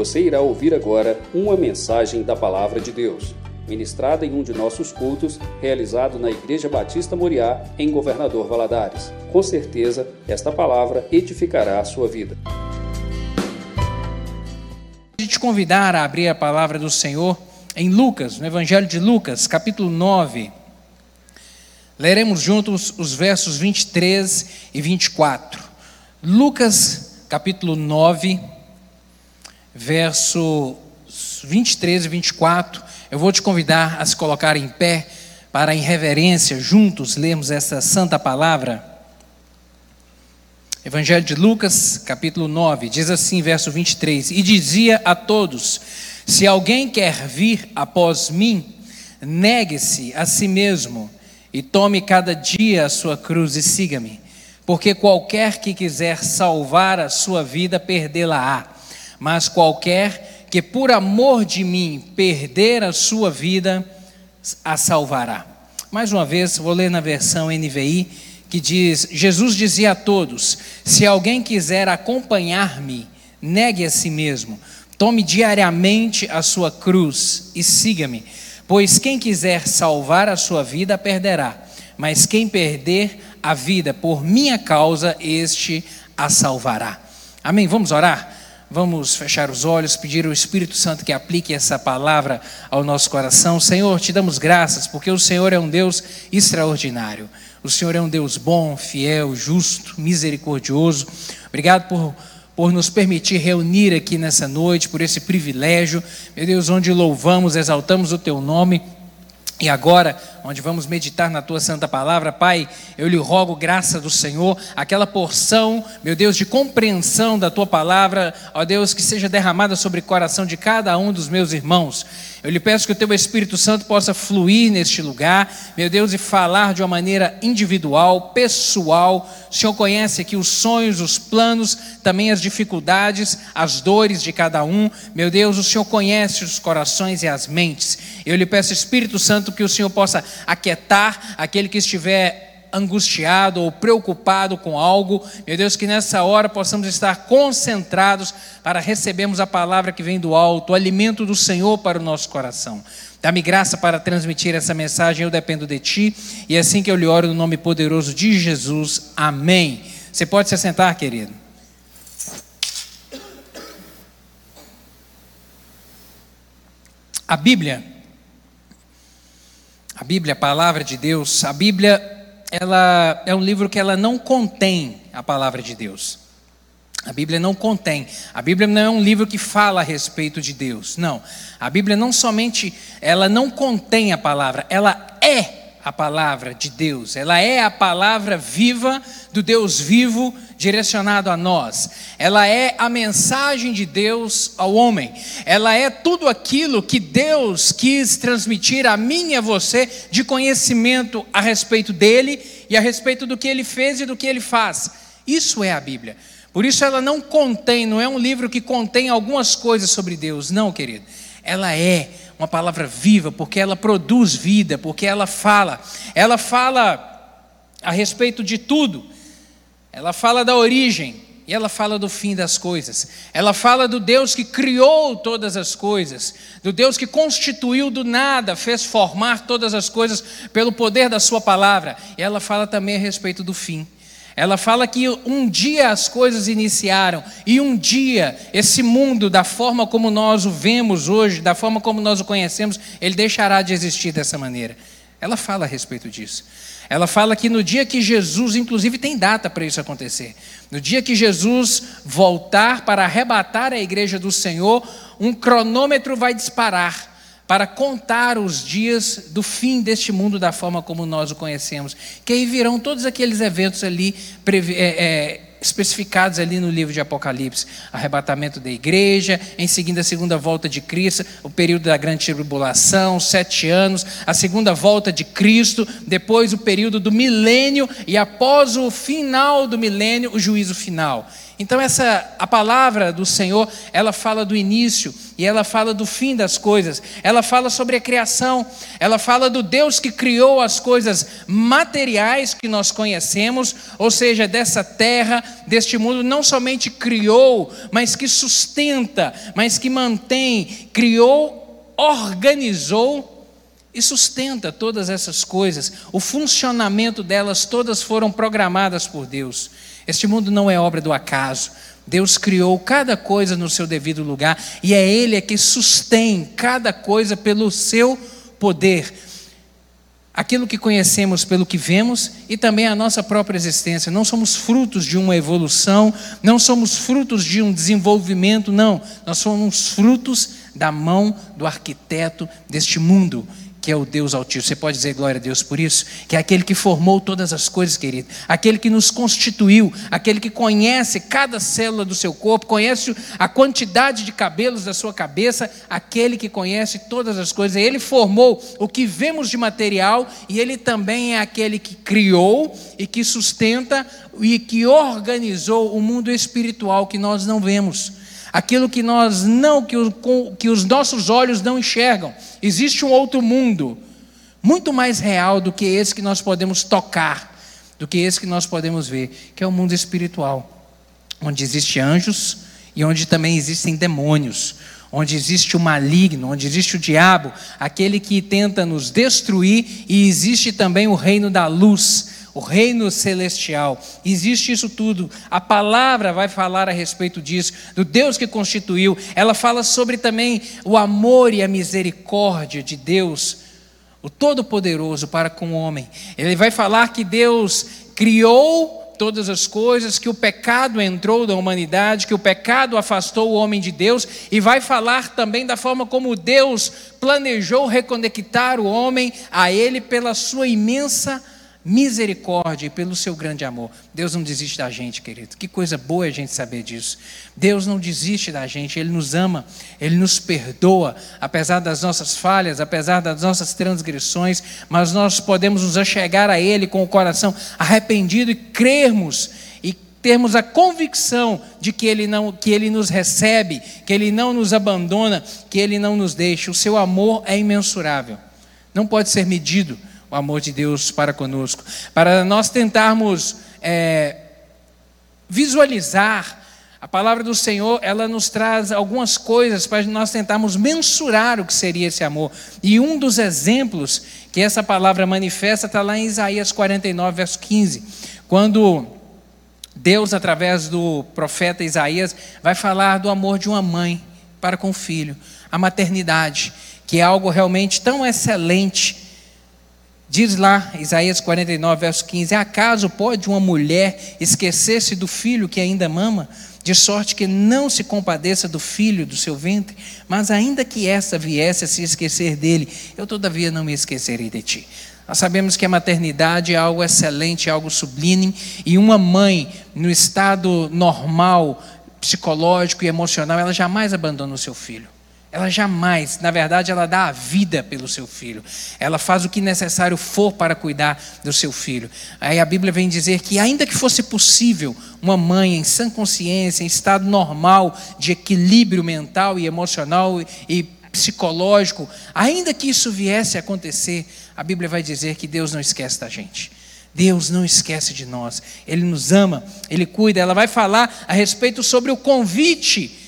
Você irá ouvir agora uma mensagem da Palavra de Deus, ministrada em um de nossos cultos, realizado na Igreja Batista Moriá, em Governador Valadares. Com certeza, esta palavra edificará a sua vida. te convidar a abrir a palavra do Senhor em Lucas, no Evangelho de Lucas, capítulo 9. Leremos juntos os versos 23 e 24. Lucas, capítulo 9, versos 23 e 24. Eu vou te convidar a se colocar em pé para, em reverência, juntos lermos essa santa palavra. Evangelho de Lucas, capítulo 9, diz assim, verso 23: E dizia a todos: Se alguém quer vir após mim, negue-se a si mesmo e tome cada dia a sua cruz e siga-me. Porque qualquer que quiser salvar a sua vida, perdê-la-á. Mas qualquer que por amor de mim perder a sua vida, a salvará. Mais uma vez, vou ler na versão NVI, que diz: Jesus dizia a todos: Se alguém quiser acompanhar-me, negue a si mesmo, tome diariamente a sua cruz e siga-me. Pois quem quiser salvar a sua vida, perderá. Mas quem perder a vida por minha causa, este a salvará. Amém? Vamos orar? Vamos fechar os olhos, pedir ao Espírito Santo que aplique essa palavra ao nosso coração. Senhor, te damos graças, porque o Senhor é um Deus extraordinário. O Senhor é um Deus bom, fiel, justo, misericordioso. Obrigado por por nos permitir reunir aqui nessa noite, por esse privilégio, meu Deus, onde louvamos, exaltamos o teu nome. E agora, onde vamos meditar na tua santa palavra, Pai, eu lhe rogo graça do Senhor, aquela porção, meu Deus, de compreensão da tua palavra, ó Deus, que seja derramada sobre o coração de cada um dos meus irmãos. Eu lhe peço que o teu Espírito Santo possa fluir neste lugar, meu Deus, e falar de uma maneira individual, pessoal. O Senhor conhece aqui os sonhos, os planos, também as dificuldades, as dores de cada um. Meu Deus, o Senhor conhece os corações e as mentes. Eu lhe peço, Espírito Santo, que o Senhor possa aquietar aquele que estiver angustiado ou preocupado com algo, meu Deus, que nessa hora possamos estar concentrados para recebermos a palavra que vem do alto, o alimento do Senhor para o nosso coração. Dá-me graça para transmitir essa mensagem, eu dependo de Ti, e é assim que eu lhe oro no nome poderoso de Jesus. Amém. Você pode se sentar, querido. A Bíblia a Bíblia, a palavra de Deus, a Bíblia, ela é um livro que ela não contém a palavra de Deus. A Bíblia não contém. A Bíblia não é um livro que fala a respeito de Deus. Não. A Bíblia não somente ela não contém a palavra, ela é a palavra de Deus, ela é a palavra viva do Deus vivo direcionado a nós, ela é a mensagem de Deus ao homem, ela é tudo aquilo que Deus quis transmitir a mim e a você de conhecimento a respeito dele e a respeito do que ele fez e do que ele faz. Isso é a Bíblia. Por isso ela não contém, não é um livro que contém algumas coisas sobre Deus, não, querido. Ela é uma palavra viva, porque ela produz vida, porque ela fala. Ela fala a respeito de tudo. Ela fala da origem e ela fala do fim das coisas. Ela fala do Deus que criou todas as coisas, do Deus que constituiu do nada, fez formar todas as coisas pelo poder da Sua palavra. E ela fala também a respeito do fim. Ela fala que um dia as coisas iniciaram e um dia esse mundo, da forma como nós o vemos hoje, da forma como nós o conhecemos, ele deixará de existir dessa maneira. Ela fala a respeito disso. Ela fala que no dia que Jesus, inclusive tem data para isso acontecer, no dia que Jesus voltar para arrebatar a igreja do Senhor, um cronômetro vai disparar para contar os dias do fim deste mundo da forma como nós o conhecemos. Que aí virão todos aqueles eventos ali é, é, especificados ali no livro de Apocalipse: arrebatamento da igreja, em seguida a segunda volta de Cristo, o período da grande tribulação, sete anos, a segunda volta de Cristo, depois o período do milênio e após o final do milênio, o juízo final. Então essa a palavra do Senhor, ela fala do início e ela fala do fim das coisas. Ela fala sobre a criação, ela fala do Deus que criou as coisas materiais que nós conhecemos, ou seja, dessa terra, deste mundo, não somente criou, mas que sustenta, mas que mantém, criou, organizou e sustenta todas essas coisas. O funcionamento delas todas foram programadas por Deus. Este mundo não é obra do acaso. Deus criou cada coisa no seu devido lugar e é Ele é que sustém cada coisa pelo seu poder. Aquilo que conhecemos pelo que vemos e também a nossa própria existência. Não somos frutos de uma evolução, não somos frutos de um desenvolvimento, não. Nós somos frutos da mão do arquiteto deste mundo que é o Deus Altíssimo. Você pode dizer glória a Deus por isso? Que é aquele que formou todas as coisas, querido. Aquele que nos constituiu, aquele que conhece cada célula do seu corpo, conhece a quantidade de cabelos da sua cabeça, aquele que conhece todas as coisas. Ele formou o que vemos de material e ele também é aquele que criou e que sustenta e que organizou o mundo espiritual que nós não vemos aquilo que nós não, que, o, que os nossos olhos não enxergam. Existe um outro mundo, muito mais real do que esse que nós podemos tocar, do que esse que nós podemos ver, que é o mundo espiritual, onde existem anjos e onde também existem demônios, onde existe o maligno, onde existe o diabo, aquele que tenta nos destruir, e existe também o reino da luz o reino celestial. Existe isso tudo. A palavra vai falar a respeito disso, do Deus que constituiu. Ela fala sobre também o amor e a misericórdia de Deus, o Todo-Poderoso para com o homem. Ele vai falar que Deus criou todas as coisas, que o pecado entrou da humanidade, que o pecado afastou o homem de Deus, e vai falar também da forma como Deus planejou reconectar o homem a Ele pela sua imensa misericórdia e pelo seu grande amor. Deus não desiste da gente, querido. Que coisa boa a gente saber disso. Deus não desiste da gente, Ele nos ama, Ele nos perdoa, apesar das nossas falhas, apesar das nossas transgressões, mas nós podemos nos achegar a Ele com o coração arrependido e crermos e termos a convicção de que ele não que ele nos recebe, que ele não nos abandona, que ele não nos deixa. O seu amor é imensurável. Não pode ser medido o amor de Deus para conosco, para nós tentarmos é, visualizar a palavra do Senhor, ela nos traz algumas coisas para nós tentarmos mensurar o que seria esse amor. E um dos exemplos que essa palavra manifesta está lá em Isaías 49, verso 15, quando Deus, através do profeta Isaías, vai falar do amor de uma mãe para com o filho, a maternidade, que é algo realmente tão excelente Diz lá, Isaías 49, verso 15: Acaso pode uma mulher esquecer-se do filho que ainda mama, de sorte que não se compadeça do filho do seu ventre? Mas ainda que essa viesse a se esquecer dele, eu todavia não me esquecerei de ti. Nós sabemos que a maternidade é algo excelente, é algo sublime, e uma mãe, no estado normal, psicológico e emocional, ela jamais abandona o seu filho. Ela jamais, na verdade, ela dá a vida pelo seu filho. Ela faz o que necessário for para cuidar do seu filho. Aí a Bíblia vem dizer que, ainda que fosse possível, uma mãe em sã consciência, em estado normal de equilíbrio mental e emocional e psicológico, ainda que isso viesse a acontecer, a Bíblia vai dizer que Deus não esquece da gente. Deus não esquece de nós. Ele nos ama, ele cuida. Ela vai falar a respeito sobre o convite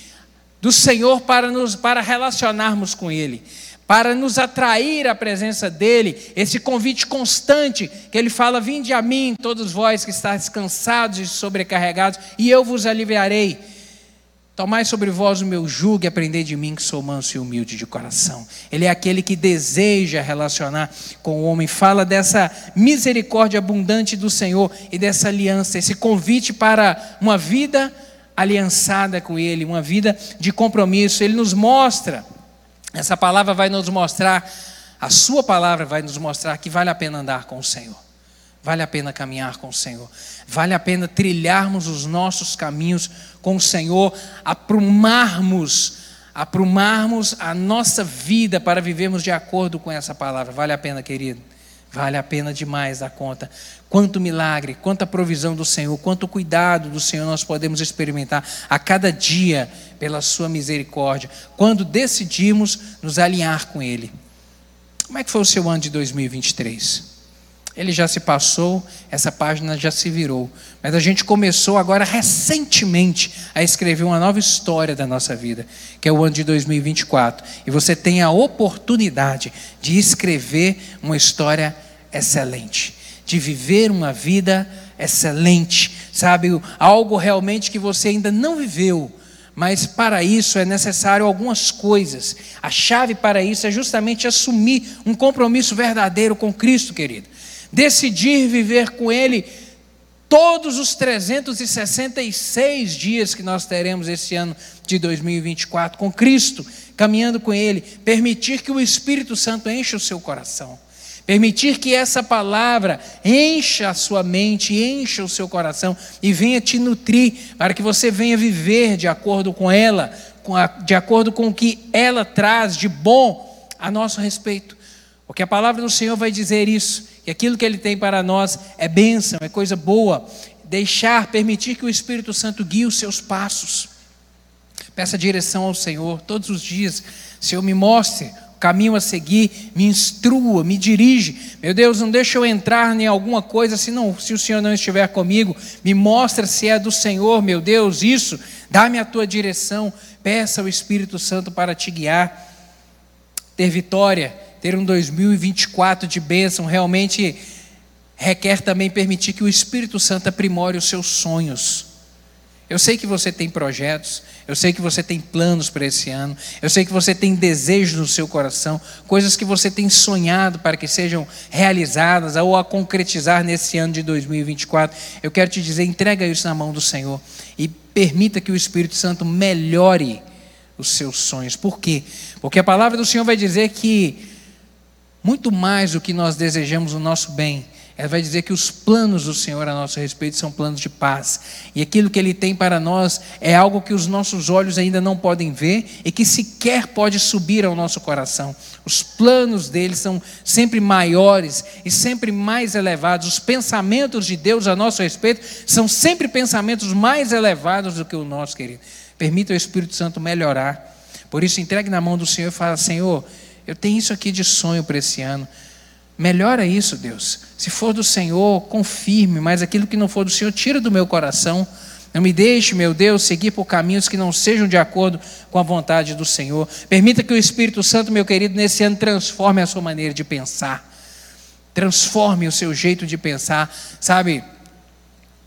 do Senhor para nos para relacionarmos com ele, para nos atrair à presença dele, esse convite constante que ele fala: "Vinde a mim, todos vós que estáis cansados e sobrecarregados, e eu vos aliviarei. Tomai sobre vós o meu jugo e aprendei de mim que sou manso e humilde de coração." Ele é aquele que deseja relacionar com o homem, fala dessa misericórdia abundante do Senhor e dessa aliança, esse convite para uma vida aliançada com Ele, uma vida de compromisso. Ele nos mostra, essa palavra vai nos mostrar, a Sua palavra vai nos mostrar que vale a pena andar com o Senhor, vale a pena caminhar com o Senhor, vale a pena trilharmos os nossos caminhos com o Senhor, aprumarmos, aprumarmos a nossa vida para vivermos de acordo com essa palavra. Vale a pena, querido. Vale a pena demais a conta. Quanto milagre, quanta provisão do Senhor, quanto cuidado do Senhor nós podemos experimentar a cada dia pela Sua misericórdia, quando decidimos nos alinhar com Ele. Como é que foi o seu ano de 2023? Ele já se passou, essa página já se virou. Mas a gente começou agora recentemente a escrever uma nova história da nossa vida, que é o ano de 2024. E você tem a oportunidade de escrever uma história excelente, de viver uma vida excelente, sabe? Algo realmente que você ainda não viveu. Mas para isso é necessário algumas coisas. A chave para isso é justamente assumir um compromisso verdadeiro com Cristo, querido. Decidir viver com Ele todos os 366 dias que nós teremos esse ano de 2024 com Cristo, caminhando com Ele, permitir que o Espírito Santo encha o seu coração. Permitir que essa palavra encha a sua mente, encha o seu coração e venha te nutrir, para que você venha viver de acordo com ela, de acordo com o que ela traz de bom a nosso respeito. Porque a palavra do Senhor vai dizer isso, que aquilo que Ele tem para nós é bênção, é coisa boa. Deixar, permitir que o Espírito Santo guie os seus passos. Peça direção ao Senhor todos os dias. Senhor, me mostre caminho a seguir, me instrua, me dirige. Meu Deus, não deixa eu entrar em alguma coisa se, não, se o Senhor não estiver comigo. Me mostra se é do Senhor, meu Deus, isso. Dá-me a tua direção. Peça ao Espírito Santo para te guiar. Ter vitória, ter um 2024 de bênção, realmente requer também permitir que o Espírito Santo aprimore os seus sonhos eu sei que você tem projetos, eu sei que você tem planos para esse ano, eu sei que você tem desejos no seu coração, coisas que você tem sonhado para que sejam realizadas ou a concretizar nesse ano de 2024. Eu quero te dizer, entrega isso na mão do Senhor e permita que o Espírito Santo melhore os seus sonhos. Por quê? Porque a palavra do Senhor vai dizer que muito mais do que nós desejamos o nosso bem, ela vai dizer que os planos do Senhor a nosso respeito são planos de paz. E aquilo que Ele tem para nós é algo que os nossos olhos ainda não podem ver e que sequer pode subir ao nosso coração. Os planos dele são sempre maiores e sempre mais elevados. Os pensamentos de Deus a nosso respeito são sempre pensamentos mais elevados do que o nosso, querido. Permita o Espírito Santo melhorar. Por isso, entregue na mão do Senhor e fala: Senhor, eu tenho isso aqui de sonho para esse ano. Melhora isso, Deus. Se for do Senhor, confirme, mas aquilo que não for do Senhor, tira do meu coração. Não me deixe, meu Deus, seguir por caminhos que não sejam de acordo com a vontade do Senhor. Permita que o Espírito Santo, meu querido, nesse ano transforme a sua maneira de pensar. Transforme o seu jeito de pensar, sabe?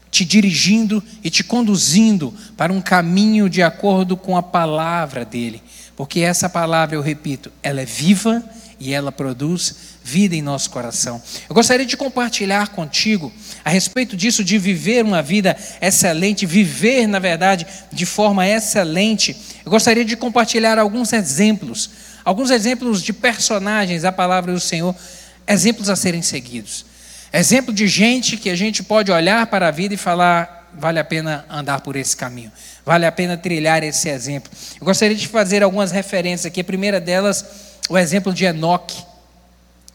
Te dirigindo e te conduzindo para um caminho de acordo com a palavra dele. Porque essa palavra, eu repito, ela é viva e ela produz vida em nosso coração. Eu gostaria de compartilhar contigo a respeito disso, de viver uma vida excelente, viver, na verdade, de forma excelente. Eu gostaria de compartilhar alguns exemplos, alguns exemplos de personagens da palavra do Senhor, exemplos a serem seguidos. Exemplo de gente que a gente pode olhar para a vida e falar: vale a pena andar por esse caminho, vale a pena trilhar esse exemplo. Eu gostaria de fazer algumas referências aqui. A primeira delas, o exemplo de Enoque.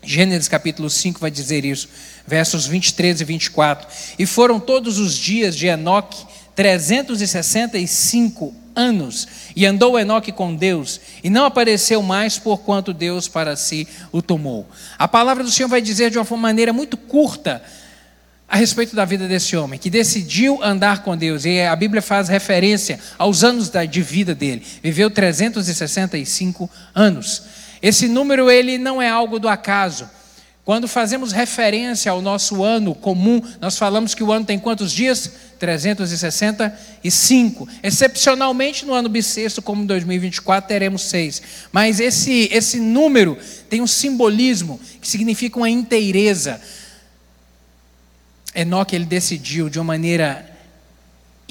Gênesis capítulo 5 vai dizer isso, versos 23 e 24. E foram todos os dias de Enoque 365 anos, e andou Enoque com Deus, e não apareceu mais por quanto Deus para si o tomou. A palavra do Senhor vai dizer de uma maneira muito curta a respeito da vida desse homem, que decidiu andar com Deus, e a Bíblia faz referência aos anos de vida dele. Viveu 365 anos. Esse número ele não é algo do acaso. Quando fazemos referência ao nosso ano comum, nós falamos que o ano tem quantos dias? 365. Excepcionalmente no ano bissexto, como 2024, teremos seis. Mas esse, esse número tem um simbolismo que significa uma inteireza. Enoque ele decidiu de uma maneira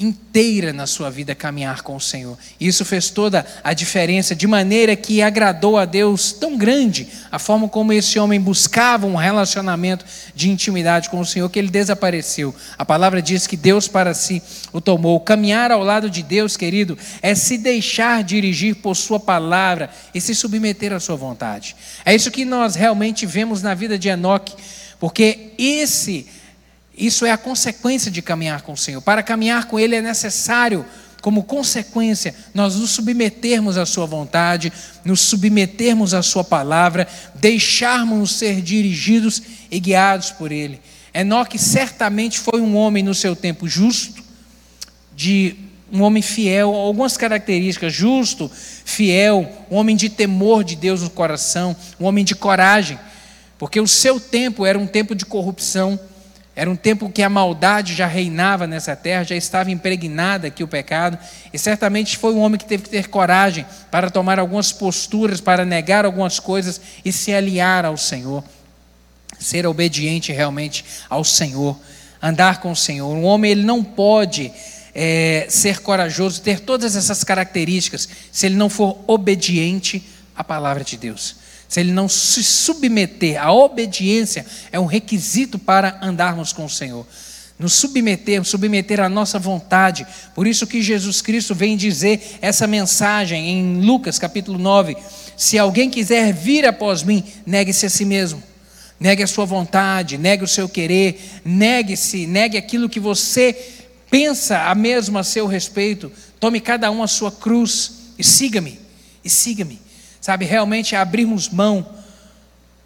inteira na sua vida caminhar com o Senhor. Isso fez toda a diferença, de maneira que agradou a Deus tão grande a forma como esse homem buscava um relacionamento de intimidade com o Senhor, que ele desapareceu. A palavra diz que Deus para si o tomou. Caminhar ao lado de Deus, querido, é se deixar dirigir por Sua palavra e se submeter à Sua vontade. É isso que nós realmente vemos na vida de Enoque porque esse isso é a consequência de caminhar com o Senhor. Para caminhar com Ele é necessário, como consequência, nós nos submetermos à Sua vontade, nos submetermos à Sua palavra, deixarmos ser dirigidos e guiados por Ele. Enoque certamente foi um homem no seu tempo justo, de um homem fiel, algumas características: justo, fiel, um homem de temor de Deus no coração, um homem de coragem, porque o seu tempo era um tempo de corrupção era um tempo que a maldade já reinava nessa terra, já estava impregnada aqui o pecado, e certamente foi um homem que teve que ter coragem para tomar algumas posturas, para negar algumas coisas e se aliar ao Senhor, ser obediente realmente ao Senhor, andar com o Senhor. Um homem ele não pode é, ser corajoso, ter todas essas características, se ele não for obediente à palavra de Deus se ele não se submeter, a obediência é um requisito para andarmos com o Senhor. Nos submeter, submeter à nossa vontade. Por isso que Jesus Cristo vem dizer essa mensagem em Lucas capítulo 9: Se alguém quiser vir após mim, negue-se a si mesmo. Negue a sua vontade, negue o seu querer, negue-se, negue aquilo que você pensa a mesmo a seu respeito. Tome cada um a sua cruz e siga-me, e siga-me. Sabe, realmente abrirmos mão,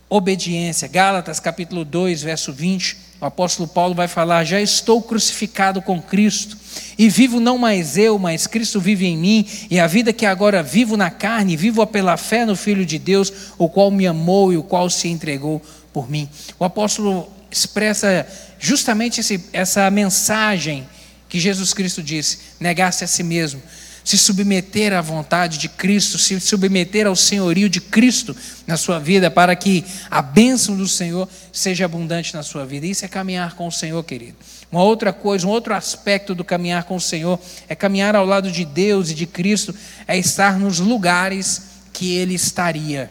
obediência. Gálatas capítulo 2, verso 20, o apóstolo Paulo vai falar: Já estou crucificado com Cristo, e vivo não mais eu, mas Cristo vive em mim, e a vida que agora vivo na carne, vivo pela fé no Filho de Deus, o qual me amou e o qual se entregou por mim. O apóstolo expressa justamente esse, essa mensagem que Jesus Cristo disse: negar-se a si mesmo se submeter à vontade de Cristo, se submeter ao senhorio de Cristo na sua vida, para que a bênção do Senhor seja abundante na sua vida. Isso é caminhar com o Senhor, querido. Uma outra coisa, um outro aspecto do caminhar com o Senhor é caminhar ao lado de Deus e de Cristo, é estar nos lugares que Ele estaria.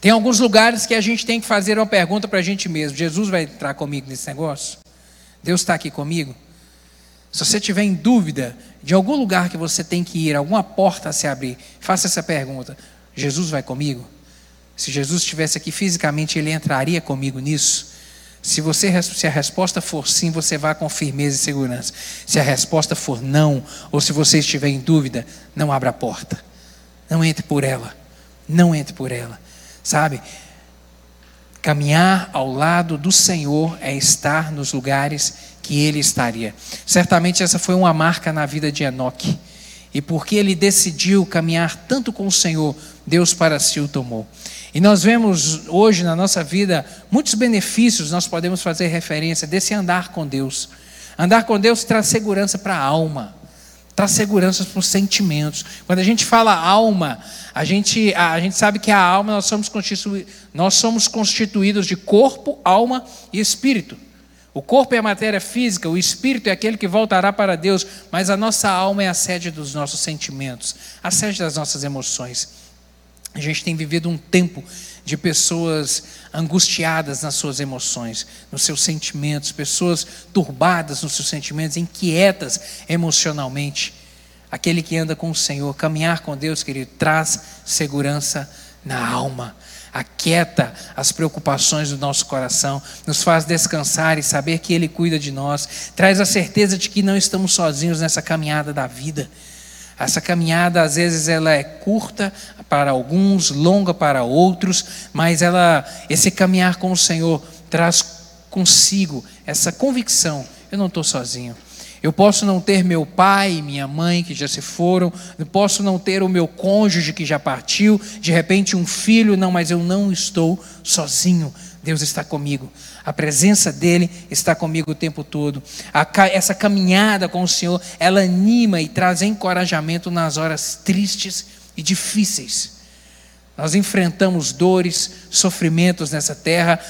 Tem alguns lugares que a gente tem que fazer uma pergunta para a gente mesmo: Jesus vai entrar comigo nesse negócio? Deus está aqui comigo? Se você tiver em dúvida de algum lugar que você tem que ir, alguma porta a se abrir, faça essa pergunta: Jesus vai comigo? Se Jesus estivesse aqui fisicamente, ele entraria comigo nisso? Se, você, se a resposta for sim, você vá com firmeza e segurança. Se a resposta for não, ou se você estiver em dúvida, não abra a porta. Não entre por ela. Não entre por ela. Sabe? Caminhar ao lado do Senhor é estar nos lugares que ele estaria. Certamente essa foi uma marca na vida de Enoque. E porque ele decidiu caminhar tanto com o Senhor, Deus para si o tomou. E nós vemos hoje na nossa vida muitos benefícios, nós podemos fazer referência desse andar com Deus. Andar com Deus traz segurança para a alma, traz segurança para os sentimentos. Quando a gente fala alma, a gente, a, a gente sabe que a alma nós somos, nós somos constituídos de corpo, alma e espírito. O corpo é a matéria física, o espírito é aquele que voltará para Deus, mas a nossa alma é a sede dos nossos sentimentos, a sede das nossas emoções. A gente tem vivido um tempo de pessoas angustiadas nas suas emoções, nos seus sentimentos, pessoas turbadas nos seus sentimentos, inquietas emocionalmente. Aquele que anda com o Senhor, caminhar com Deus, querido, traz segurança na alma aquieta as preocupações do nosso coração, nos faz descansar e saber que Ele cuida de nós, traz a certeza de que não estamos sozinhos nessa caminhada da vida. Essa caminhada, às vezes, ela é curta para alguns, longa para outros, mas ela, esse caminhar com o Senhor traz consigo essa convicção: eu não estou sozinho. Eu posso não ter meu pai e minha mãe que já se foram, eu posso não ter o meu cônjuge que já partiu, de repente um filho, não, mas eu não estou sozinho. Deus está comigo. A presença dele está comigo o tempo todo. essa caminhada com o Senhor, ela anima e traz encorajamento nas horas tristes e difíceis. Nós enfrentamos dores, sofrimentos nessa terra,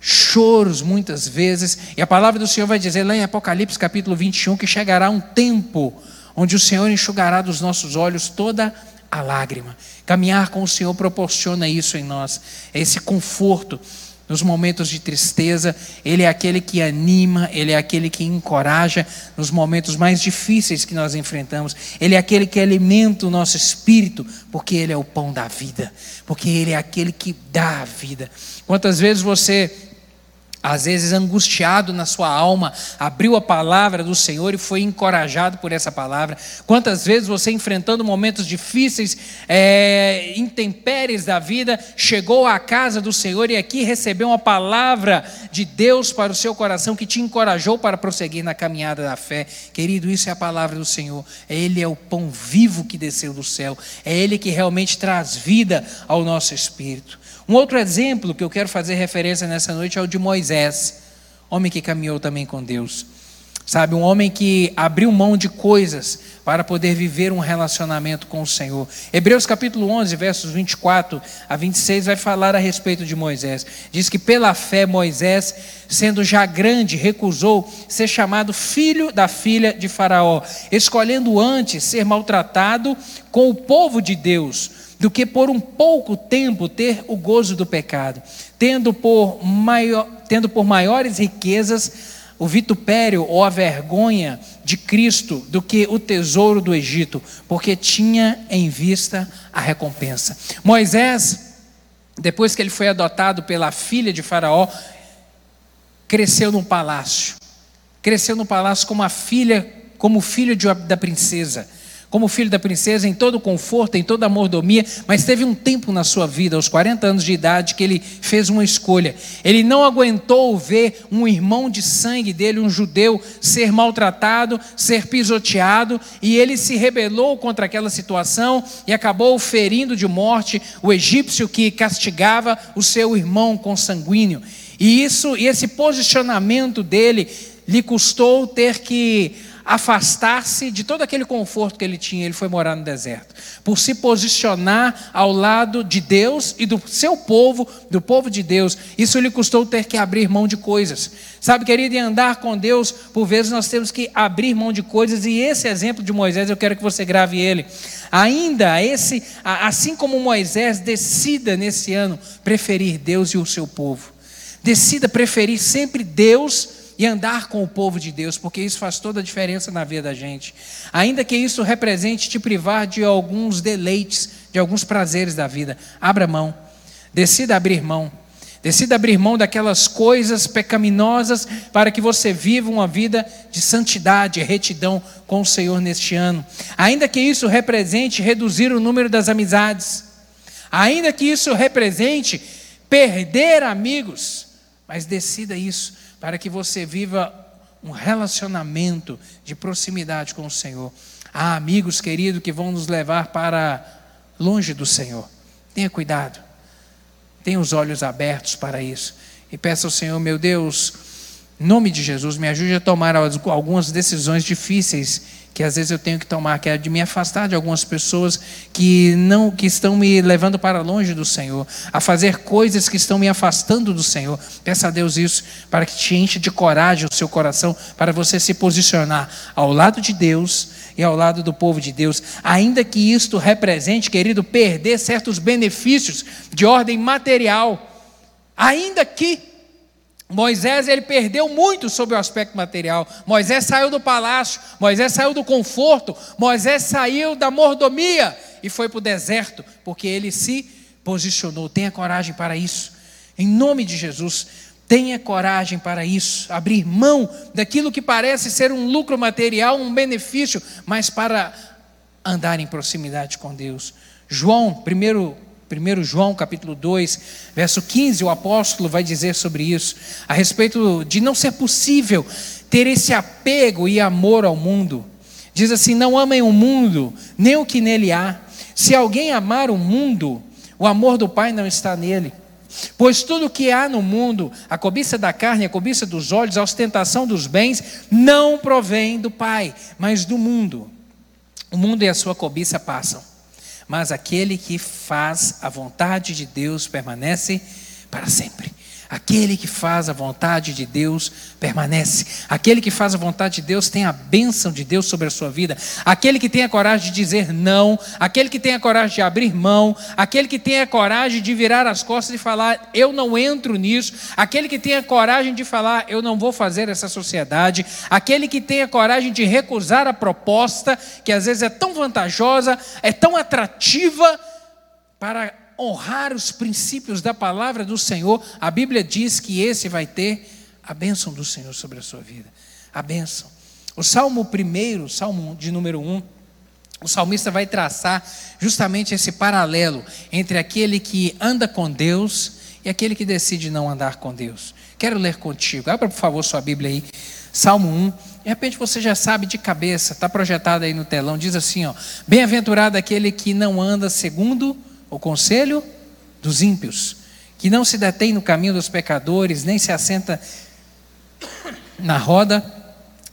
choros muitas vezes, e a palavra do Senhor vai dizer lá em Apocalipse capítulo 21 que chegará um tempo onde o Senhor enxugará dos nossos olhos toda a lágrima. Caminhar com o Senhor proporciona isso em nós, é esse conforto nos momentos de tristeza, Ele é aquele que anima, Ele é aquele que encoraja nos momentos mais difíceis que nós enfrentamos, Ele é aquele que alimenta o nosso espírito, porque Ele é o pão da vida, porque Ele é aquele que dá a vida. Quantas vezes você às vezes angustiado na sua alma, abriu a palavra do Senhor e foi encorajado por essa palavra. Quantas vezes você, enfrentando momentos difíceis, é, intempéries da vida, chegou à casa do Senhor e aqui recebeu uma palavra de Deus para o seu coração que te encorajou para prosseguir na caminhada da fé. Querido, isso é a palavra do Senhor. Ele é o pão vivo que desceu do céu, é Ele que realmente traz vida ao nosso espírito. Um outro exemplo que eu quero fazer referência nessa noite é o de Moisés, homem que caminhou também com Deus. Sabe, um homem que abriu mão de coisas para poder viver um relacionamento com o Senhor. Hebreus capítulo 11, versos 24 a 26 vai falar a respeito de Moisés. Diz que pela fé Moisés, sendo já grande, recusou ser chamado filho da filha de Faraó, escolhendo antes ser maltratado com o povo de Deus do que por um pouco tempo ter o gozo do pecado, tendo por, maior, tendo por maiores riquezas o vitupério ou a vergonha de Cristo do que o tesouro do Egito, porque tinha em vista a recompensa. Moisés, depois que ele foi adotado pela filha de Faraó, cresceu num palácio. Cresceu no palácio como a filha, como filho de, da princesa como filho da princesa, em todo conforto, em toda mordomia, mas teve um tempo na sua vida, aos 40 anos de idade, que ele fez uma escolha. Ele não aguentou ver um irmão de sangue dele, um judeu, ser maltratado, ser pisoteado, e ele se rebelou contra aquela situação e acabou ferindo de morte o egípcio que castigava o seu irmão consanguíneo. E isso, e esse posicionamento dele lhe custou ter que afastar-se de todo aquele conforto que ele tinha, ele foi morar no deserto. Por se posicionar ao lado de Deus e do seu povo, do povo de Deus, isso lhe custou ter que abrir mão de coisas. Sabe, querido, em andar com Deus, por vezes nós temos que abrir mão de coisas, e esse exemplo de Moisés, eu quero que você grave ele. Ainda esse, assim como Moisés, decida nesse ano preferir Deus e o seu povo. Decida preferir sempre Deus e andar com o povo de Deus, porque isso faz toda a diferença na vida da gente. Ainda que isso represente te privar de alguns deleites, de alguns prazeres da vida, abra mão, decida abrir mão. Decida abrir mão daquelas coisas pecaminosas para que você viva uma vida de santidade, retidão com o Senhor neste ano. Ainda que isso represente reduzir o número das amizades, ainda que isso represente perder amigos, mas decida isso, para que você viva um relacionamento de proximidade com o Senhor. Há amigos queridos que vão nos levar para longe do Senhor. Tenha cuidado. Tenha os olhos abertos para isso. E peça ao Senhor, meu Deus, em nome de Jesus, me ajude a tomar algumas decisões difíceis que às vezes eu tenho que tomar, que é de me afastar de algumas pessoas que não que estão me levando para longe do Senhor, a fazer coisas que estão me afastando do Senhor. Peça a Deus isso para que te enche de coragem o seu coração para você se posicionar ao lado de Deus e ao lado do povo de Deus, ainda que isto represente, querido, perder certos benefícios de ordem material, ainda que Moisés ele perdeu muito sobre o aspecto material. Moisés saiu do palácio, Moisés saiu do conforto, Moisés saiu da mordomia e foi para o deserto, porque ele se posicionou. Tenha coragem para isso. Em nome de Jesus, tenha coragem para isso. Abrir mão daquilo que parece ser um lucro material, um benefício, mas para andar em proximidade com Deus. João, primeiro 1 João capítulo 2, verso 15, o apóstolo vai dizer sobre isso, a respeito de não ser possível ter esse apego e amor ao mundo. Diz assim: Não amem o mundo, nem o que nele há. Se alguém amar o mundo, o amor do Pai não está nele. Pois tudo o que há no mundo, a cobiça da carne, a cobiça dos olhos, a ostentação dos bens, não provém do Pai, mas do mundo. O mundo e a sua cobiça passam mas aquele que faz a vontade de Deus permanece para sempre. Aquele que faz a vontade de Deus permanece. Aquele que faz a vontade de Deus tem a bênção de Deus sobre a sua vida. Aquele que tem a coragem de dizer não, aquele que tem a coragem de abrir mão, aquele que tem a coragem de virar as costas e falar, eu não entro nisso, aquele que tem a coragem de falar, eu não vou fazer essa sociedade, aquele que tem a coragem de recusar a proposta, que às vezes é tão vantajosa, é tão atrativa, para honrar os princípios da palavra do Senhor, a Bíblia diz que esse vai ter a bênção do Senhor sobre a sua vida. A bênção. O Salmo 1, Salmo de número 1, o salmista vai traçar justamente esse paralelo entre aquele que anda com Deus e aquele que decide não andar com Deus. Quero ler contigo. Abra, por favor, sua Bíblia aí. Salmo 1. De repente você já sabe de cabeça, está projetado aí no telão. Diz assim: ó, Bem-aventurado aquele que não anda segundo conselho dos ímpios, que não se detém no caminho dos pecadores, nem se assenta na roda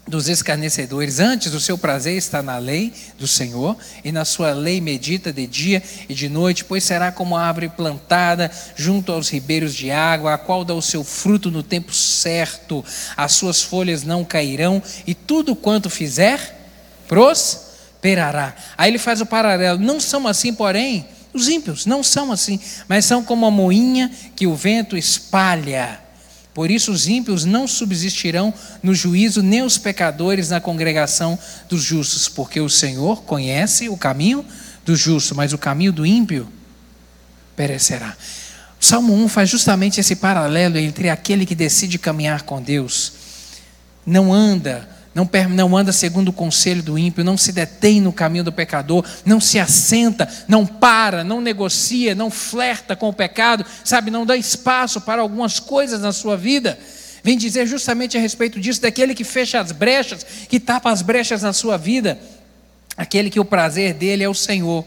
dos escarnecedores. Antes, o seu prazer está na lei do Senhor, e na sua lei medita de dia e de noite, pois será como a árvore plantada junto aos ribeiros de água, a qual dá o seu fruto no tempo certo, as suas folhas não cairão, e tudo quanto fizer, prosperará. Aí ele faz o paralelo: não são assim, porém, os ímpios, não são assim, mas são como a moinha que o vento espalha. Por isso os ímpios não subsistirão no juízo, nem os pecadores na congregação dos justos, porque o Senhor conhece o caminho do justo, mas o caminho do ímpio perecerá. O Salmo 1 faz justamente esse paralelo entre aquele que decide caminhar com Deus, não anda não, não anda segundo o conselho do ímpio, não se detém no caminho do pecador, não se assenta, não para, não negocia, não flerta com o pecado, sabe, não dá espaço para algumas coisas na sua vida. Vem dizer justamente a respeito disso, daquele que fecha as brechas, que tapa as brechas na sua vida, aquele que o prazer dele é o Senhor,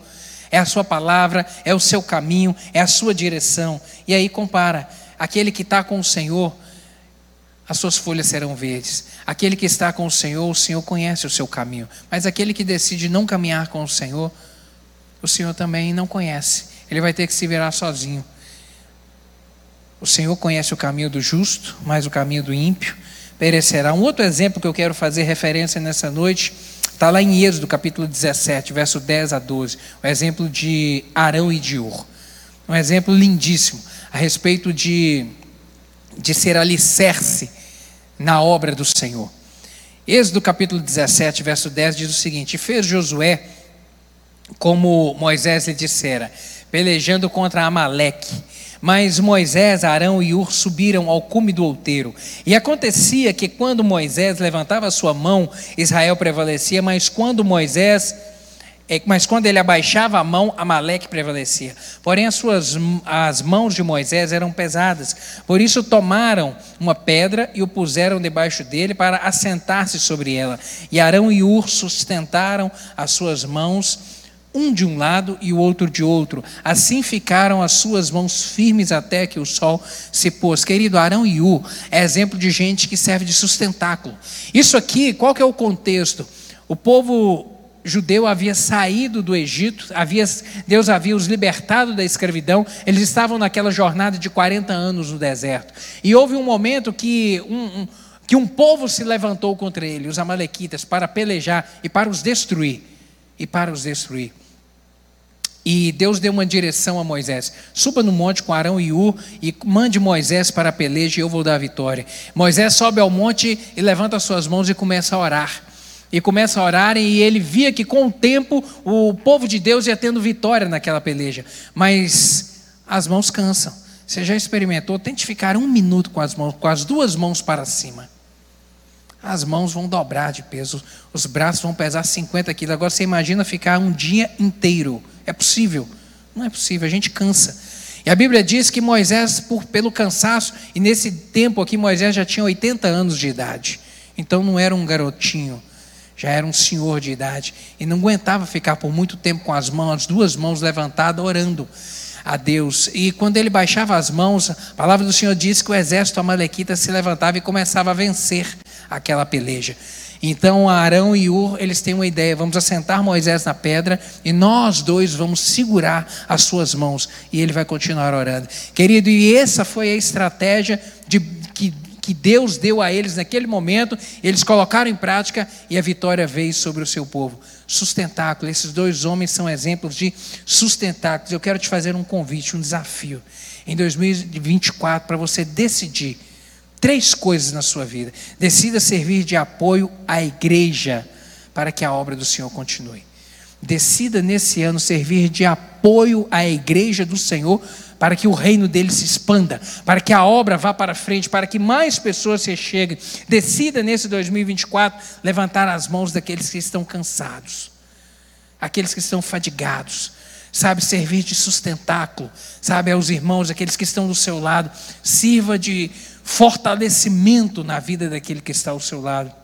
é a sua palavra, é o seu caminho, é a sua direção. E aí compara, aquele que está com o Senhor, as suas folhas serão verdes. Aquele que está com o Senhor, o Senhor conhece o seu caminho. Mas aquele que decide não caminhar com o Senhor, o Senhor também não conhece. Ele vai ter que se virar sozinho. O Senhor conhece o caminho do justo, mas o caminho do ímpio perecerá. Um outro exemplo que eu quero fazer referência nessa noite está lá em Êxodo, capítulo 17, verso 10 a 12. O exemplo de Arão e de Ur. Um exemplo lindíssimo a respeito de de ser alicerce na obra do Senhor. Êxodo capítulo 17, verso 10 diz o seguinte: Fez Josué como Moisés lhe dissera, pelejando contra Amaleque. Mas Moisés, Arão e Ur subiram ao cume do outeiro. E acontecia que quando Moisés levantava sua mão, Israel prevalecia, mas quando Moisés mas quando ele abaixava a mão, Amaleque prevalecia. Porém, as, suas, as mãos de Moisés eram pesadas. Por isso, tomaram uma pedra e o puseram debaixo dele para assentar-se sobre ela. E Arão e Ur sustentaram as suas mãos, um de um lado e o outro de outro. Assim ficaram as suas mãos firmes até que o sol se pôs. Querido, Arão e Ur é exemplo de gente que serve de sustentáculo. Isso aqui, qual que é o contexto? O povo judeu havia saído do Egito, havia, Deus havia os libertado da escravidão, eles estavam naquela jornada de 40 anos no deserto. E houve um momento que um, um, que um povo se levantou contra ele, os Amalequitas, para pelejar e para os destruir. E para os destruir. E Deus deu uma direção a Moisés: suba no monte com Arão e U e mande Moisés para a peleja e eu vou dar a vitória. Moisés sobe ao monte e levanta as suas mãos e começa a orar e começa a orar, e ele via que com o tempo o povo de Deus ia tendo vitória naquela peleja. Mas as mãos cansam. Você já experimentou? Tente ficar um minuto com as mãos, com as duas mãos para cima. As mãos vão dobrar de peso, os braços vão pesar 50 quilos. Agora você imagina ficar um dia inteiro. É possível? Não é possível, a gente cansa. E a Bíblia diz que Moisés, por, pelo cansaço, e nesse tempo aqui Moisés já tinha 80 anos de idade. Então não era um garotinho já era um senhor de idade e não aguentava ficar por muito tempo com as mãos, as duas mãos levantadas, orando a Deus. E quando ele baixava as mãos, a palavra do Senhor diz que o exército amalequita se levantava e começava a vencer aquela peleja. Então Arão e Ur, eles têm uma ideia, vamos assentar Moisés na pedra e nós dois vamos segurar as suas mãos e ele vai continuar orando. Querido, e essa foi a estratégia de que que Deus deu a eles naquele momento, eles colocaram em prática e a vitória veio sobre o seu povo. Sustentáculo, esses dois homens são exemplos de sustentáculos. Eu quero te fazer um convite, um desafio, em 2024, para você decidir três coisas na sua vida. Decida servir de apoio à igreja para que a obra do Senhor continue. decida nesse ano servir de apoio à igreja do Senhor para que o reino dele se expanda, para que a obra vá para frente, para que mais pessoas se cheguem. Decida nesse 2024 levantar as mãos daqueles que estão cansados, aqueles que estão fadigados, sabe, servir de sustentáculo, sabe, aos irmãos, aqueles que estão do seu lado, sirva de fortalecimento na vida daquele que está ao seu lado.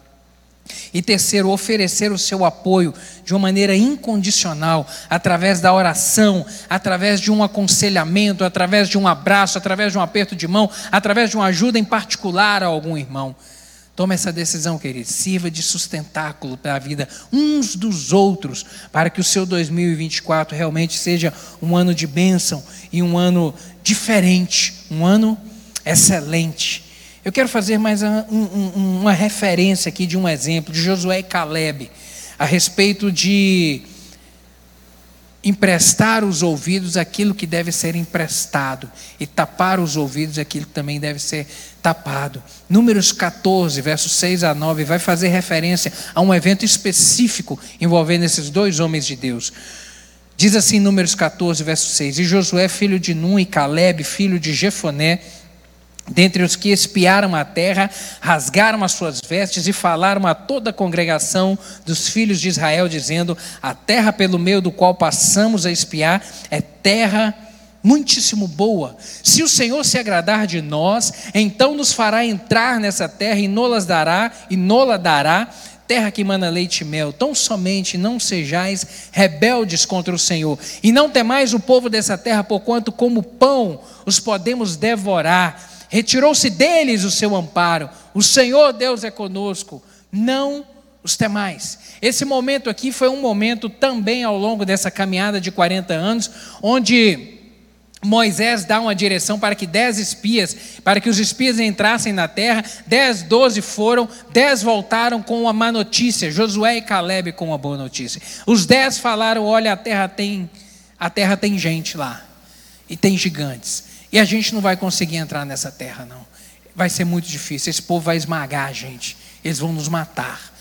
E terceiro, oferecer o seu apoio de uma maneira incondicional, através da oração, através de um aconselhamento, através de um abraço, através de um aperto de mão, através de uma ajuda em particular a algum irmão. Tome essa decisão, querido. Sirva de sustentáculo para a vida uns dos outros, para que o seu 2024 realmente seja um ano de bênção e um ano diferente, um ano excelente eu quero fazer mais uma, um, uma referência aqui de um exemplo de Josué e Caleb a respeito de emprestar os ouvidos aquilo que deve ser emprestado e tapar os ouvidos aquilo que também deve ser tapado. Números 14, versos 6 a 9, vai fazer referência a um evento específico envolvendo esses dois homens de Deus. Diz assim, Números 14, verso 6: E Josué, filho de Nun, e Caleb, filho de Jefoné, Dentre os que espiaram a terra, rasgaram as suas vestes e falaram a toda a congregação dos filhos de Israel, dizendo: A terra pelo meio do qual passamos a espiar é terra muitíssimo boa. Se o Senhor se agradar de nós, então nos fará entrar nessa terra e nolas dará, e nola dará, terra que mana leite e mel. Tão somente não sejais rebeldes contra o Senhor, e não temais o povo dessa terra, porquanto como pão os podemos devorar retirou-se deles o seu amparo. O Senhor Deus é conosco, não os temais. Esse momento aqui foi um momento também ao longo dessa caminhada de 40 anos, onde Moisés dá uma direção para que dez espias, para que os espias entrassem na terra, dez, doze foram, dez voltaram com uma má notícia, Josué e Caleb com uma boa notícia. Os dez falaram: olha, a terra tem, a terra tem gente lá, e tem gigantes. E a gente não vai conseguir entrar nessa terra, não. Vai ser muito difícil. Esse povo vai esmagar a gente. Eles vão nos matar.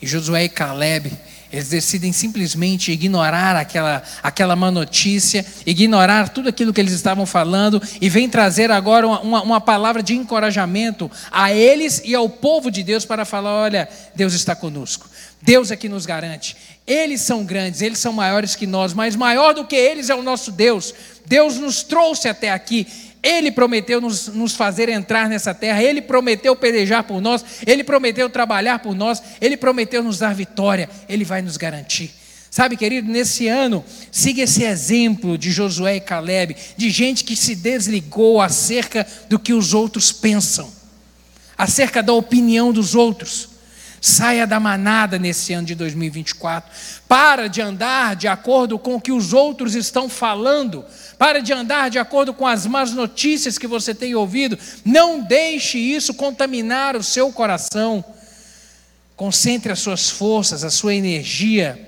E Josué e Caleb, eles decidem simplesmente ignorar aquela, aquela má notícia, ignorar tudo aquilo que eles estavam falando e vem trazer agora uma, uma, palavra de encorajamento a eles e ao povo de Deus para falar: olha, Deus está conosco, Deus é que nos garante. Eles são grandes, eles são maiores que nós, mas maior do que eles é o nosso Deus. Deus nos trouxe até aqui. Ele prometeu nos, nos, fazer entrar nessa terra, Ele prometeu pelejar por nós, Ele prometeu trabalhar por nós, Ele prometeu nos dar vitória, Ele vai nos garantir. Sabe, querido, nesse ano, siga esse exemplo de Josué e Caleb, de gente que se desligou acerca do que os outros pensam, acerca da opinião dos outros. Saia da manada nesse ano de 2024. Para de andar de acordo com o que os outros estão falando. Para de andar de acordo com as más notícias que você tem ouvido. Não deixe isso contaminar o seu coração. Concentre as suas forças, a sua energia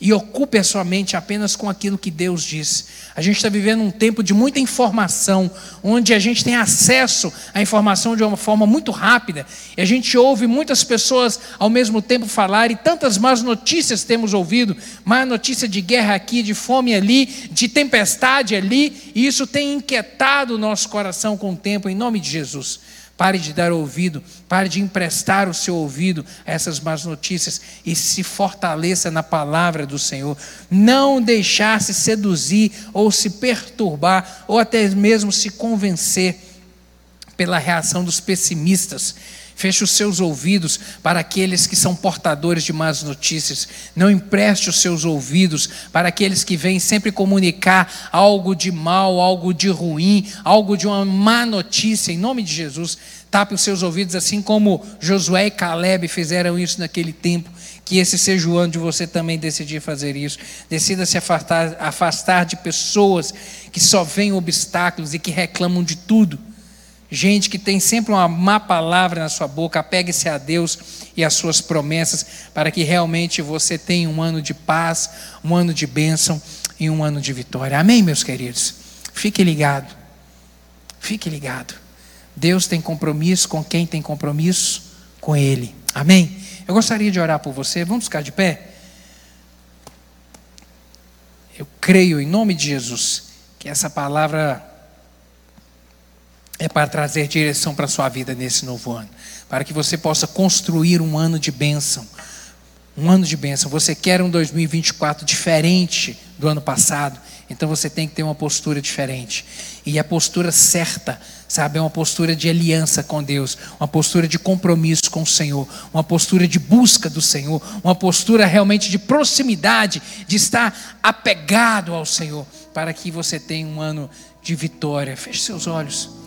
e ocupe a sua mente apenas com aquilo que Deus diz. A gente está vivendo um tempo de muita informação, onde a gente tem acesso à informação de uma forma muito rápida, e a gente ouve muitas pessoas ao mesmo tempo falar, e tantas más notícias temos ouvido má notícia de guerra aqui, de fome ali, de tempestade ali, e isso tem inquietado o nosso coração com o tempo, em nome de Jesus. Pare de dar ouvido, pare de emprestar o seu ouvido a essas más notícias e se fortaleça na palavra do Senhor. Não deixar se seduzir ou se perturbar ou até mesmo se convencer pela reação dos pessimistas Feche os seus ouvidos para aqueles que são portadores de más notícias. Não empreste os seus ouvidos para aqueles que vêm sempre comunicar algo de mal, algo de ruim, algo de uma má notícia. Em nome de Jesus, tape os seus ouvidos, assim como Josué e Caleb fizeram isso naquele tempo. Que esse seja o ano de você também decidir fazer isso. Decida se afastar, afastar de pessoas que só veem obstáculos e que reclamam de tudo. Gente que tem sempre uma má palavra na sua boca, apegue-se a Deus e às suas promessas, para que realmente você tenha um ano de paz, um ano de bênção e um ano de vitória. Amém, meus queridos? Fique ligado, fique ligado. Deus tem compromisso com quem tem compromisso com Ele. Amém? Eu gostaria de orar por você. Vamos ficar de pé? Eu creio em nome de Jesus que essa palavra é para trazer direção para a sua vida nesse novo ano, para que você possa construir um ano de bênção. Um ano de bênção. Você quer um 2024 diferente do ano passado, então você tem que ter uma postura diferente. E a postura certa, sabe, é uma postura de aliança com Deus, uma postura de compromisso com o Senhor, uma postura de busca do Senhor, uma postura realmente de proximidade, de estar apegado ao Senhor, para que você tenha um ano de vitória. Feche seus olhos.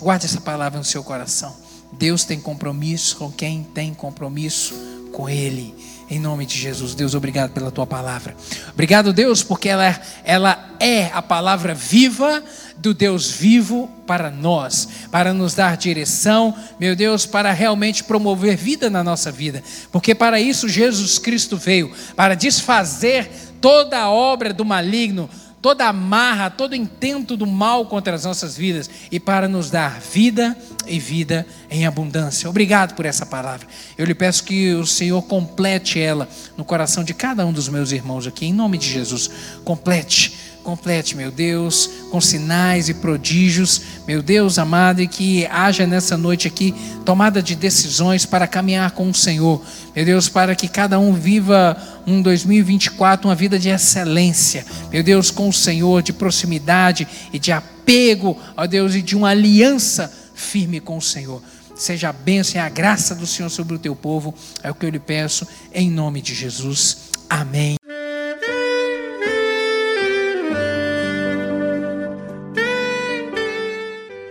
Guarde essa palavra no seu coração. Deus tem compromisso com quem tem compromisso com Ele. Em nome de Jesus, Deus, obrigado pela tua palavra. Obrigado, Deus, porque ela, ela é a palavra viva do Deus vivo para nós, para nos dar direção, meu Deus, para realmente promover vida na nossa vida. Porque para isso Jesus Cristo veio para desfazer toda a obra do maligno toda amarra, todo intento do mal contra as nossas vidas e para nos dar vida e vida em abundância. Obrigado por essa palavra. Eu lhe peço que o Senhor complete ela no coração de cada um dos meus irmãos aqui, em nome de Jesus. Complete complete, meu Deus, com sinais e prodígios, meu Deus amado, e que haja nessa noite aqui tomada de decisões para caminhar com o Senhor, meu Deus, para que cada um viva um 2024, uma vida de excelência, meu Deus, com o Senhor, de proximidade e de apego, ó Deus, e de uma aliança firme com o Senhor. Seja a bênção e a graça do Senhor sobre o teu povo, é o que eu lhe peço, em nome de Jesus. Amém.